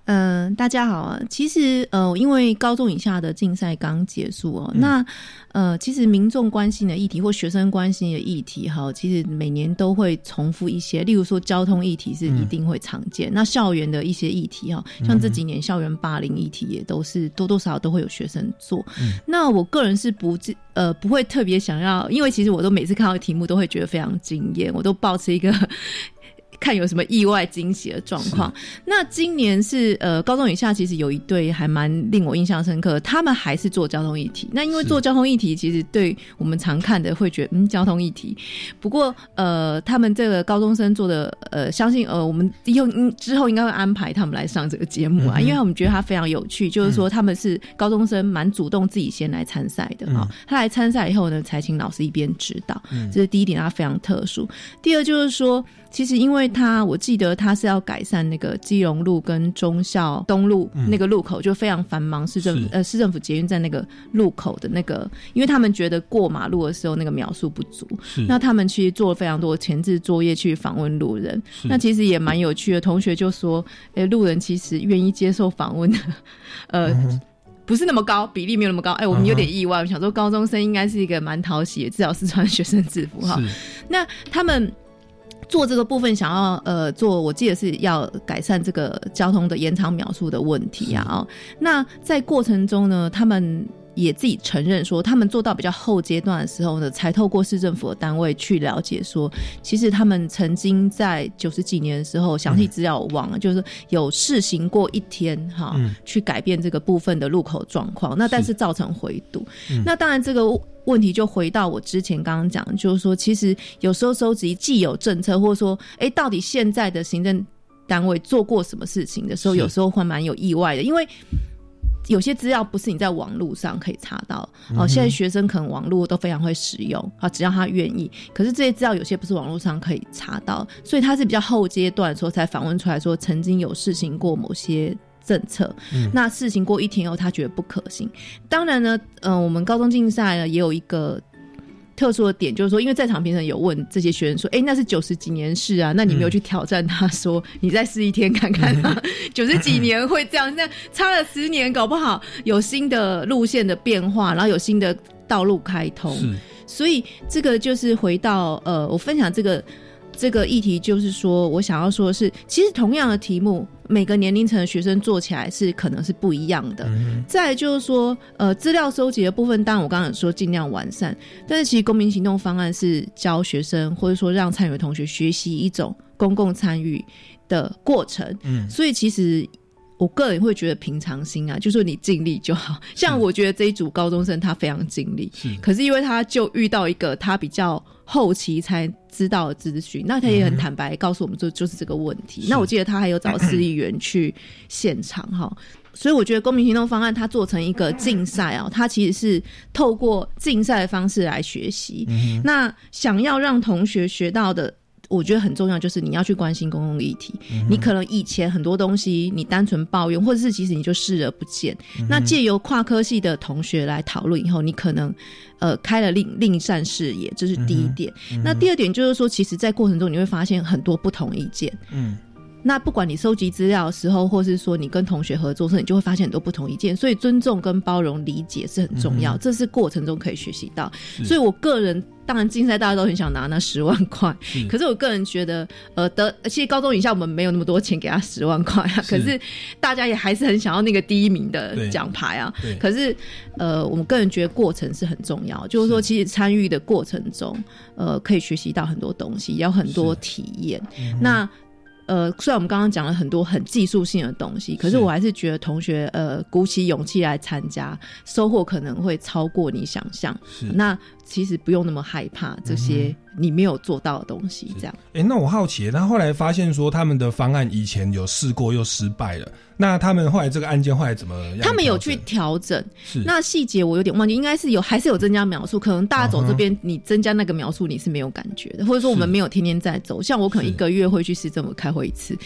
嗯，大家好啊。其实呃，因为高中以下的竞赛刚结束哦，那呃，其实民众关心的议题或学生关心的议题哈，其实每年都会重复一些。例如说，交通议题是一定会常见。那校园的一些议题哈，像这几年校园霸凌议题也都是多多少少都会有学生做。那我个人是不呃不会特别想要，因为其实我都每次看到题目都会觉得非常惊艳，我都保持一个。看有什么意外惊喜的状况。那今年是呃高中以下，其实有一对还蛮令我印象深刻。他们还是做交通议题。那因为做交通议题，其实对我们常看的会觉得嗯交通议题。不过呃他们这个高中生做的呃相信呃我们以后之后应该会安排他们来上这个节目啊，因为我们觉得他非常有趣。就是说他们是高中生，蛮主动自己先来参赛的哈。他来参赛以后呢，才请老师一边指导。这是第一点，他非常特殊。第二就是说。其实，因为他我记得他是要改善那个基隆路跟忠孝东路那个路口，就非常繁忙，市政呃市政府捷运站那个路口的那个，因为他们觉得过马路的时候那个描述不足，那他们其实做了非常多前置作业去访问路人，那其实也蛮有趣的。同学就说，哎，路人其实愿意接受访问的，呃，不是那么高比例，没有那么高。哎，我们有点意外，我想说高中生应该是一个蛮讨喜，至少是穿学生制服哈。那他们。做这个部分想要呃做，我记得是要改善这个交通的延长秒数的问题啊。哦，那在过程中呢，他们也自己承认说，他们做到比较后阶段的时候呢，才透过市政府的单位去了解说，其实他们曾经在九十几年的时候，详细资料我忘了，就是有试行过一天哈，去改变这个部分的路口状况。那但是造成回堵。那当然这个。问题就回到我之前刚刚讲，就是说，其实有时候收集既有政策，或者说，哎，到底现在的行政单位做过什么事情的时候，有时候会蛮有意外的，因为有些资料不是你在网络上可以查到。哦，现在学生可能网络都非常会使用，啊，只要他愿意。可是这些资料有些不是网络上可以查到，所以他是比较后阶段说才访问出来说，曾经有试行过某些。政策，那试行过一天后，他觉得不可行。当然呢，嗯，我们高中竞赛呢也有一个特殊的点，就是说，因为在场评审有问这些学生说：“哎，那是九十几年事啊，那你没有去挑战？”他说：“你再试一天看看啊，九十几年会这样？那差了十年，搞不好有新的路线的变化，然后有新的道路开通。所以这个就是回到呃，我分享这个。”这个议题就是说，我想要说的是，其实同样的题目，每个年龄层的学生做起来是可能是不一样的。再就是说，呃，资料收集的部分，当然我刚刚说尽量完善，但是其实公民行动方案是教学生或者说让参与的同学学习一种公共参与的过程。嗯，所以其实我个人会觉得平常心啊，就说你尽力就好。像我觉得这一组高中生他非常尽力，可是因为他就遇到一个他比较。后期才知道的资讯，那他也很坦白告诉我们说，就是这个问题。那我记得他还有找市议员去现场哈，所以我觉得公民行动方案它做成一个竞赛啊，它其实是透过竞赛的方式来学习。那想要让同学学到的。我觉得很重要，就是你要去关心公共议题。你可能以前很多东西你单纯抱怨，或者是其实你就视而不见。那借由跨科系的同学来讨论以后，你可能呃开了另另一扇视野，这是第一点。那第二点就是说，其实，在过程中你会发现很多不同意见。嗯。那不管你收集资料的时候，或是说你跟同学合作时，你就会发现很多不同意见。所以尊重跟包容、理解是很重要，这是过程中可以学习到。所以我个人当然竞赛大家都很想拿那十万块，可是我个人觉得，呃，得其实高中以下我们没有那么多钱给他十万块啊。可是大家也还是很想要那个第一名的奖牌啊。可是呃，我们个人觉得过程是很重要，就是说其实参与的过程中，呃，可以学习到很多东西，也有很多体验。那呃，虽然我们刚刚讲了很多很技术性的东西，可是我还是觉得同学呃鼓起勇气来参加，收获可能会超过你想象。是那其实不用那么害怕这些你没有做到的东西，这样。哎，那我好奇，他后来发现说他们的方案以前有试过又失败了，那他们后来这个案件后来怎么样？他们有去调整，是。那细节我有点忘记，应该是有还是有增加描述，可能大家走这边你增加那个描述你是没有感觉的，或者说我们没有天天在走，像我可能一个月会去市政府开会一次。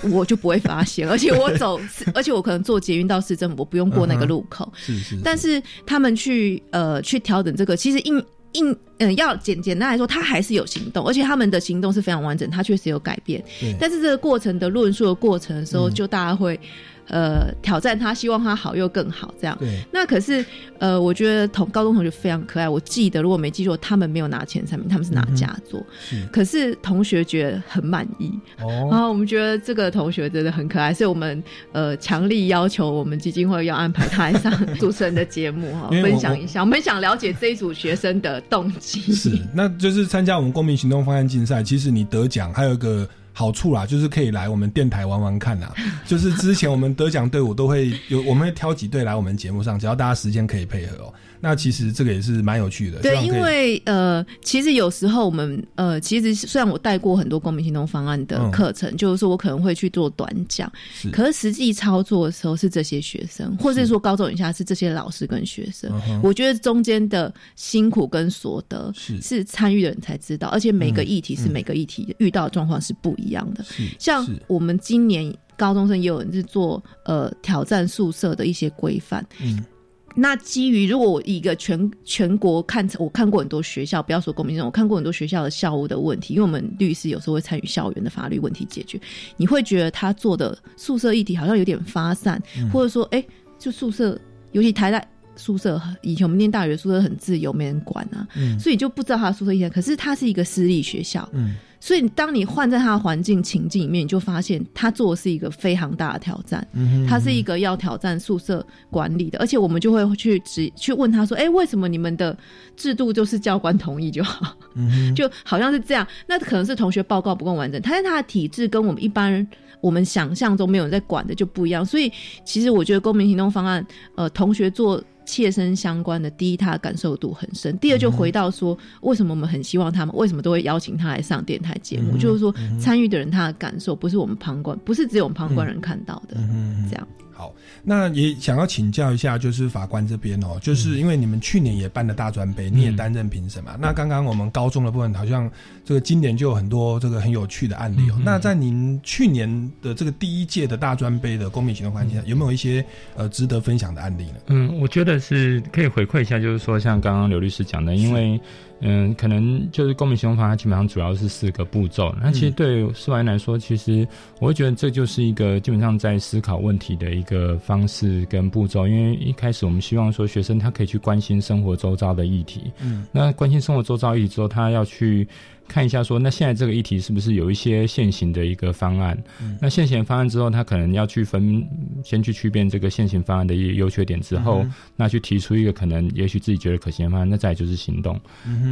是。我就不会发现，而且我走，而且我可能坐捷运到市政府，我不用过那个路口。是是。但是他们去呃去调整这个，其实硬硬嗯要简简单来说，他还是有行动，而且他们的行动是非常完整，他确实有改变。但是这个过程的论述的过程的时候，就大家会。呃，挑战他，希望他好又更好，这样。对。那可是，呃，我觉得同高中同学非常可爱。我记得，如果没记错，他们没有拿前三名，他们是拿佳作。是。可是同学觉得很满意。哦。然后我们觉得这个同学真的很可爱，所以我们呃强力要求我们基金会要安排他来上主持人的节目哈，分享一下。我们想了解这一组学生的动机。是。那就是参加我们公民行动方案竞赛，其实你得奖还有一个。好处啦，就是可以来我们电台玩玩看呐。就是之前我们得奖队伍都会有，我们会挑几队来我们节目上，只要大家时间可以配合哦。那其实这个也是蛮有趣的。对，因为呃，其实有时候我们呃，其实虽然我带过很多公民行动方案的课程，就是说我可能会去做短讲，可是实际操作的时候是这些学生，或者是说高中以下是这些老师跟学生。我觉得中间的辛苦跟所得是参与的人才知道，而且每个议题是每个议题遇到的状况是不一样的。像我们今年高中生也有人是做呃挑战宿舍的一些规范。嗯。那基于如果我一个全全国看，我看过很多学校，不要说公民证，我看过很多学校的校务的问题，因为我们律师有时候会参与校园的法律问题解决。你会觉得他做的宿舍议题好像有点发散，或者说，哎，就宿舍，尤其台大宿舍，以前我们念大学宿舍很自由，没人管啊，所以就不知道他的宿舍议题。可是他是一个私立学校，嗯。所以，当你换在他的环境情境里面，你就发现他做的是一个非常大的挑战。他是一个要挑战宿舍管理的，而且我们就会去直去问他说：“哎，为什么你们的制度就是教官同意就好？就好像是这样。那可能是同学报告不够完整，他是他的体制跟我们一般人我们想象中没有人在管的就不一样。所以，其实我觉得公民行动方案，呃，同学做。切身相关的，第一，他感受度很深；第二，就回到说，为什么我们很希望他们，为什么都会邀请他来上电台节目？就是说，参与的人他的感受，不是我们旁观，不是只有我们旁观人看到的，这样。好，那也想要请教一下，就是法官这边哦，就是因为你们去年也办了大专杯，你也担任评审嘛。那刚刚我们高中的部分，好像这个今年就有很多这个很有趣的案例哦。那在您去年的这个第一届的大专杯的公民行动环境下，有没有一些呃值得分享的案例呢？嗯，我觉得是可以回馈一下，就是说像刚刚刘律师讲的，因为。嗯，可能就是公民行动法，它基本上主要是四个步骤。那其实对司法人来说，其实我会觉得这就是一个基本上在思考问题的一个方式跟步骤。因为一开始我们希望说学生他可以去关心生活周遭的议题，嗯，那关心生活周遭议题之后，他要去。看一下，说那现在这个议题是不是有一些现行的一个方案？那现行方案之后，他可能要去分，先去区辨这个现行方案的一优缺点之后，那去提出一个可能也许自己觉得可行的方案，那再就是行动，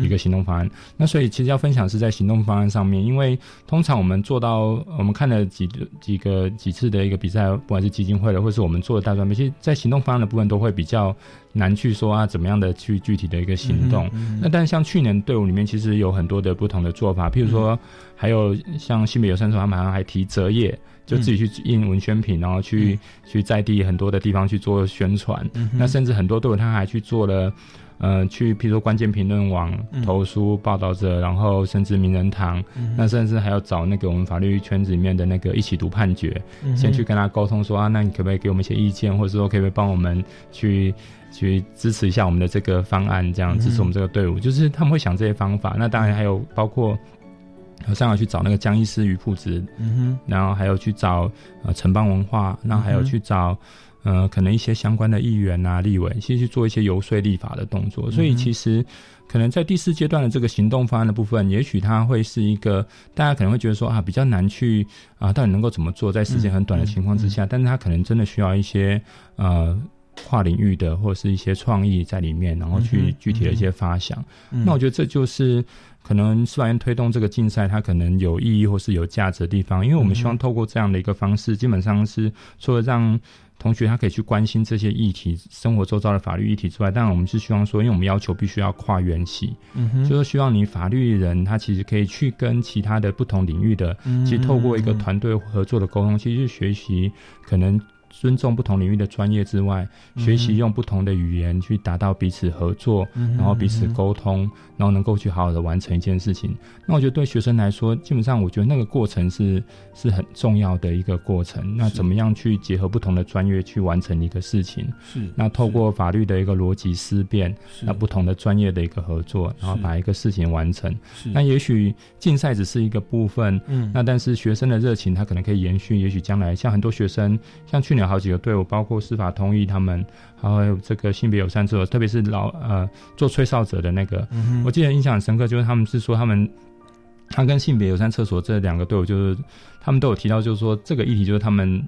一个行动方案。那所以其实要分享是在行动方案上面，因为通常我们做到，我们看了几几个几次的一个比赛，不管是基金会的，或是我们做的大专杯，其实，在行动方案的部分都会比较。难去说啊，怎么样的去具体的一个行动？那但像去年队伍里面，其实有很多的不同的做法，譬如说，还有像新北有三所，他们好像还提折页，就自己去印文宣品，然后去去在地很多的地方去做宣传。那甚至很多队伍他还去做了。呃，去譬如说关键评论网投书报道者，然后甚至名人堂，那甚至还要找那个我们法律圈子里面的那个一起读判决，先去跟他沟通说啊，那你可不可以给我们一些意见，或者说可不可以帮我们去去支持一下我们的这个方案，这样支持我们这个队伍，就是他们会想这些方法。那当然还有包括上海去找那个江医师于铺子，嗯哼，然后还有去找呃城邦文化，那还有去找。呃，可能一些相关的议员啊、立委，先去做一些游说立法的动作。所以其实，可能在第四阶段的这个行动方案的部分，也许它会是一个大家可能会觉得说啊，比较难去啊，到底能够怎么做，在时间很短的情况之下，但是它可能真的需要一些呃跨领域的或者是一些创意在里面，然后去具体的一些发想。那我觉得这就是可能司法院推动这个竞赛，它可能有意义或是有价值的地方，因为我们希望透过这样的一个方式，基本上是除了让同学他可以去关心这些议题、生活周遭的法律议题之外，当然我们是希望说，因为我们要求必须要跨院系，嗯就是希望你法律人他其实可以去跟其他的不同领域的，其实透过一个团队合作的沟通，其实学习可能。尊重不同领域的专业之外，学习用不同的语言去达到彼此合作，然后彼此沟通，然后能够去好好的完成一件事情。那我觉得对学生来说，基本上我觉得那个过程是是很重要的一个过程。那怎么样去结合不同的专业去完成一个事情？是那透过法律的一个逻辑思辨，那不同的专业的一个合作，然后把一个事情完成。那也许竞赛只是一个部分，嗯，那但是学生的热情他可能可以延续。也许将来像很多学生，像去年。好几个队伍，包括司法通译他们，还有这个性别友善者，特别是老呃做吹哨者的那个，我记得印象很深刻，就是他们是说他们他跟性别友善厕所这两个队伍，就是他们都有提到，就是说这个议题就是他们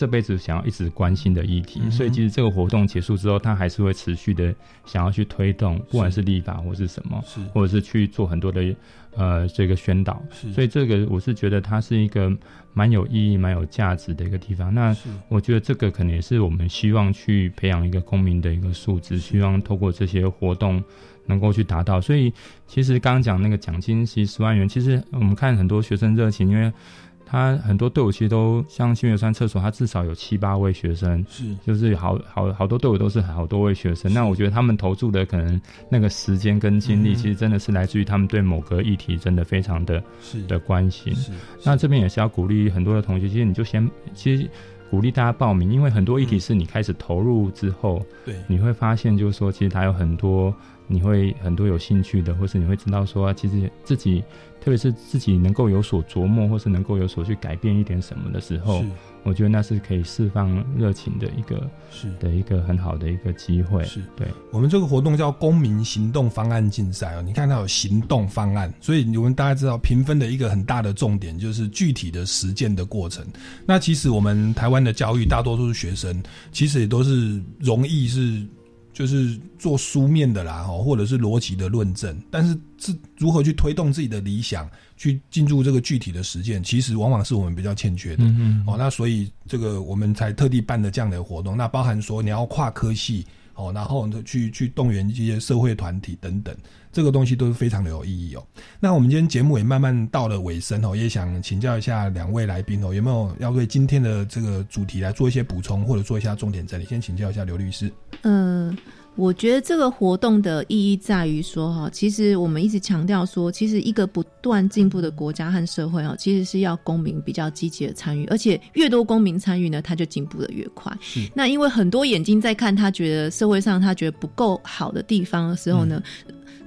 这辈子想要一直关心的议题，所以其实这个活动结束之后，他还是会持续的想要去推动，不管是立法或是什么，或者是去做很多的呃这个宣导，所以这个我是觉得它是一个。蛮有意义、蛮有价值的一个地方。那我觉得这个可能也是我们希望去培养一个公民的一个素质，希望透过这些活动能够去达到。所以，其实刚刚讲那个奖金是十万元，其实我们看很多学生热情，因为。他很多队伍其实都像新月山厕所，他至少有七八位学生，是就是好好好多队伍都是好多位学生。那我觉得他们投注的可能那个时间跟精力，其实真的是来自于他们对某个议题真的非常的的关心。那这边也是要鼓励很多的同学，其实你就先其实鼓励大家报名，因为很多议题是你开始投入之后，对，你会发现就是说，其实他有很多你会很多有兴趣的，或是你会知道说，其实自己。特别是自己能够有所琢磨，或是能够有所去改变一点什么的时候，我觉得那是可以释放热情的一个是的一个很好的一个机会。是对我们这个活动叫公民行动方案竞赛哦，你看它有行动方案，所以你们大家知道评分的一个很大的重点就是具体的实践的过程。那其实我们台湾的教育大多数学生其实也都是容易是。就是做书面的啦，哦或者是逻辑的论证，但是是如何去推动自己的理想，去进入这个具体的实践，其实往往是我们比较欠缺的。嗯哦，那所以这个我们才特地办的这样的活动。那包含说你要跨科系，哦，然后去去动员这些社会团体等等。这个东西都是非常的有意义哦。那我们今天节目也慢慢到了尾声哦，也想请教一下两位来宾哦，有没有要对今天的这个主题来做一些补充，或者做一下重点整理？先请教一下刘律师。嗯，我觉得这个活动的意义在于说哈，其实我们一直强调说，其实一个不断进步的国家和社会哦，其实是要公民比较积极的参与，而且越多公民参与呢，他就进步的越快。那因为很多眼睛在看他觉得社会上他觉得不够好的地方的时候呢。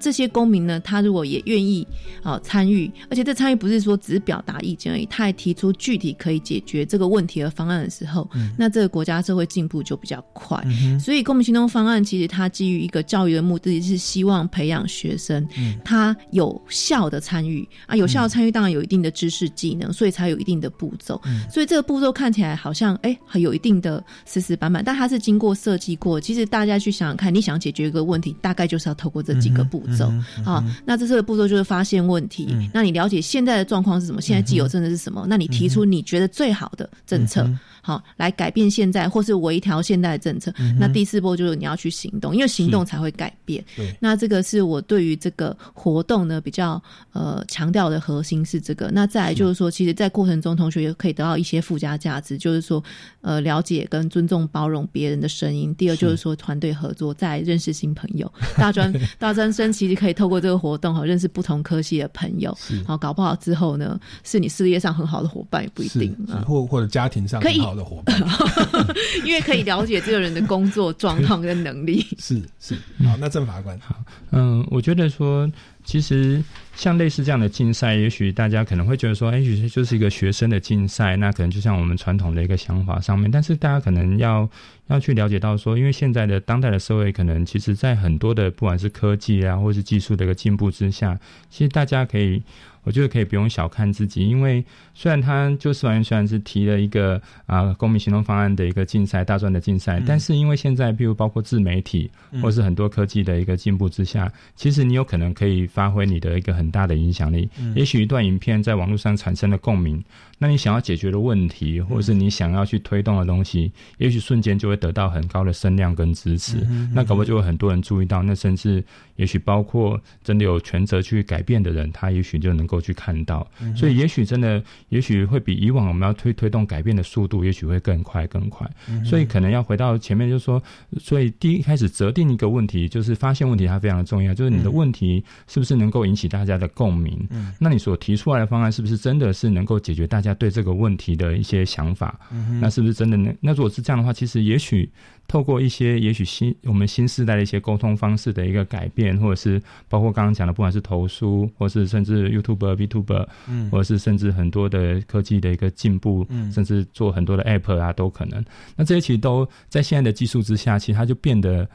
这些公民呢，他如果也愿意啊参与，而且这参与不是说只是表达意见而已，他还提出具体可以解决这个问题的方案的时候，那这个国家社会进步就比较快。所以公民行动方案其实它基于一个教育的目的，是希望培养学生他有效的参与啊，有效的参与当然有一定的知识技能，所以才有一定的步骤。所以这个步骤看起来好像哎，有一定的死死板板，但它是经过设计过。其实大家去想想看，你想解决一个问题，大概就是要透过这几个步。走啊，那这次的步骤就是发现问题。那你了解现在的状况是什么？现在既有政策是什么？那你提出你觉得最好的政策。好，来改变现在，或是微调现在的政策。那第四步就是你要去行动，因为行动才会改变。那这个是我对于这个活动呢比较呃强调的核心是这个。那再来就是说，其实，在过程中同学也可以得到一些附加价值，就是说呃了解跟尊重包容别人的声音。第二就是说团队合作，再认识新朋友。大专大专生其实可以透过这个活动哈认识不同科系的朋友。好，搞不好之后呢是你事业上很好的伙伴也不一定啊，或或者家庭上可以。的伙伴，因为可以了解这个人的工作状况跟能力。是是，好，那郑法官，好，嗯，我觉得说，其实像类似这样的竞赛，也许大家可能会觉得说，也许就是一个学生的竞赛，那可能就像我们传统的一个想法上面。但是大家可能要要去了解到说，因为现在的当代的社会，可能其实在很多的不管是科技啊，或是技术的一个进步之下，其实大家可以。我觉得可以不用小看自己，因为虽然他就是完全虽然是提了一个啊公民行动方案的一个竞赛大专的竞赛，但是因为现在比如包括自媒体或是很多科技的一个进步之下，其实你有可能可以发挥你的一个很大的影响力。也许一段影片在网络上产生了共鸣。那你想要解决的问题，或者是你想要去推动的东西，也许瞬间就会得到很高的声量跟支持。那搞不好就会很多人注意到，那甚至也许包括真的有权责去改变的人，他也许就能够去看到。所以也许真的，也许会比以往我们要推推动改变的速度，也许会更快更快。所以可能要回到前面，就是说，所以第一开始择定一个问题，就是发现问题，它非常的重要。就是你的问题是不是能够引起大家的共鸣？那你所提出来的方案是不是真的是能够解决大家？对这个问题的一些想法，那是不是真的呢？那如果是这样的话，其实也许透过一些，也许新我们新时代的一些沟通方式的一个改变，或者是包括刚刚讲的，不管是投书，或是甚至 YouTube、VTuber，嗯，或者是甚至很多的科技的一个进步，嗯，甚至做很多的 App 啊，都可能。那这些其实都在现在的技术之下，其实它就变得。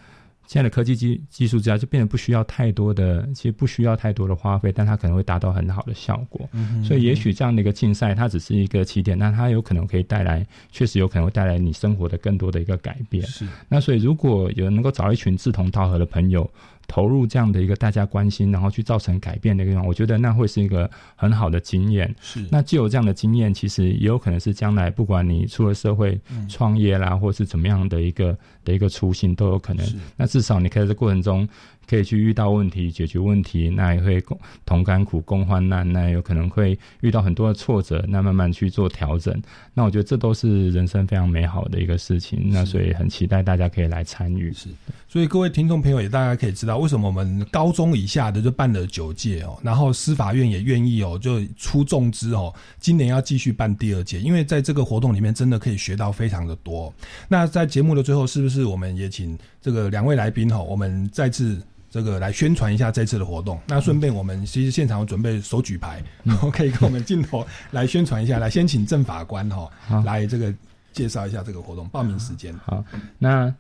现在的科技技技术之下，就变得不需要太多的，其实不需要太多的花费，但它可能会达到很好的效果。所以，也许这样的一个竞赛，它只是一个起点，那它有可能可以带来，确实有可能会带来你生活的更多的一个改变。是。那所以，如果有人能够找一群志同道合的朋友。投入这样的一个大家关心，然后去造成改变的一个地方，我觉得那会是一个很好的经验。是，那既有这样的经验，其实也有可能是将来不管你出了社会创业啦，或是怎么样的一个的一个初心都有可能。那至少你可以在过程中。可以去遇到问题，解决问题，那也会共同甘苦，共患难，那有可能会遇到很多的挫折，那慢慢去做调整。那我觉得这都是人生非常美好的一个事情。那所以很期待大家可以来参与。是，所以各位听众朋友也大家可以知道，为什么我们高中以下的就办了九届哦，然后司法院也愿意哦，就出重资哦，今年要继续办第二届，因为在这个活动里面真的可以学到非常的多。那在节目的最后，是不是我们也请这个两位来宾哈，我们再次。这个来宣传一下这次的活动，那顺便我们其实现场准备手举牌，可以跟我们镜头来宣传一下。来，先请郑法官哈来这个介绍一下这个活动报名时间。好，那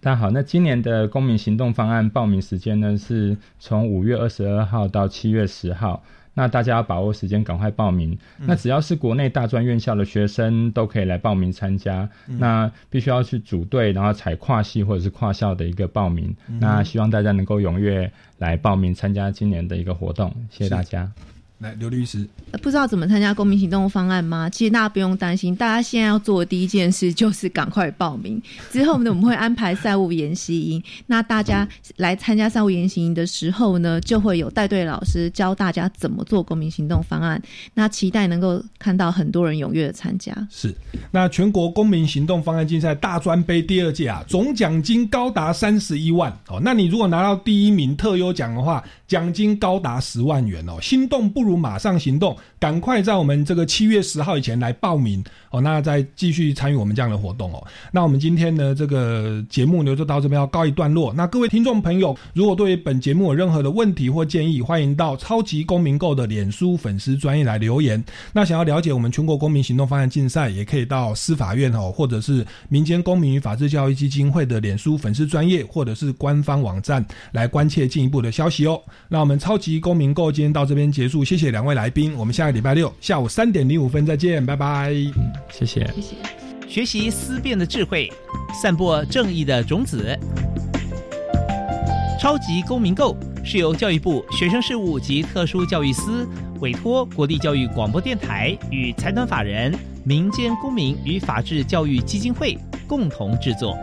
大家好，那今年的公民行动方案报名时间呢是从五月二十二号到七月十号。那大家要把握时间，赶快报名。那只要是国内大专院校的学生都可以来报名参加。那必须要去组队，然后采跨系或者是跨校的一个报名。那希望大家能够踊跃来报名参加今年的一个活动。谢谢大家。来，刘律师，不知道怎么参加公民行动方案吗？其实大家不用担心，大家现在要做的第一件事就是赶快报名。之后呢，我们会安排赛务研习营。那大家来参加赛务研习营的时候呢，就会有带队老师教大家怎么做公民行动方案。那期待能够看到很多人踊跃的参加。是，那全国公民行动方案竞赛大专杯第二届啊，总奖金高达三十一万哦。那你如果拿到第一名特优奖的话，奖金高达十万元哦。心动不如。马上行动，赶快在我们这个七月十号以前来报名哦。那再继续参与我们这样的活动哦。那我们今天呢，这个节目呢就到这边要告一段落。那各位听众朋友，如果对本节目有任何的问题或建议，欢迎到超级公民购的脸书粉丝专业来留言。那想要了解我们全国公民行动方案竞赛，也可以到司法院哦，或者是民间公民与法治教育基金会的脸书粉丝专业，或者是官方网站来关切进一步的消息哦。那我们超级公民购今天到这边结束，谢谢。谢两位来宾，我们下个礼拜六下午三点零五分再见，拜拜。谢谢，谢谢。学习思辨的智慧，散播正义的种子。超级公民购是由教育部学生事务及特殊教育司委托国立教育广播电台与财团法人民间公民与法治教育基金会共同制作。